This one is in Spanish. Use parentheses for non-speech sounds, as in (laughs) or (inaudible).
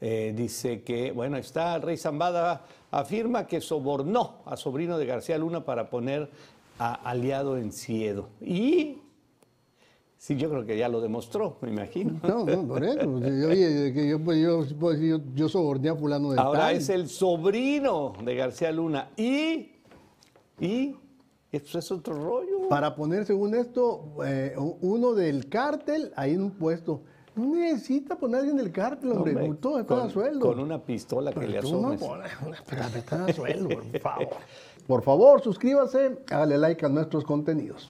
Eh, dice que, bueno, está el rey Zambada, afirma que sobornó a sobrino de García Luna para poner a aliado en Ciedo. Y sí, yo creo que ya lo demostró, me imagino. No, no, por eso. (laughs) Oye, que yo, pues, yo, pues, yo, yo soborné a fulano de Ahora tal. es el sobrino de García Luna. Y, y, esto es otro rollo. Para poner, según esto, eh, uno del cártel ahí en un puesto. No necesita poner a alguien del cártel, hombre. Hombre, Todo está a con, sueldo. con una pistola que le no asomes. pones una (laughs) pistola, a sueldo, por (laughs) favor. Por favor, suscríbase, hágale like a nuestros contenidos.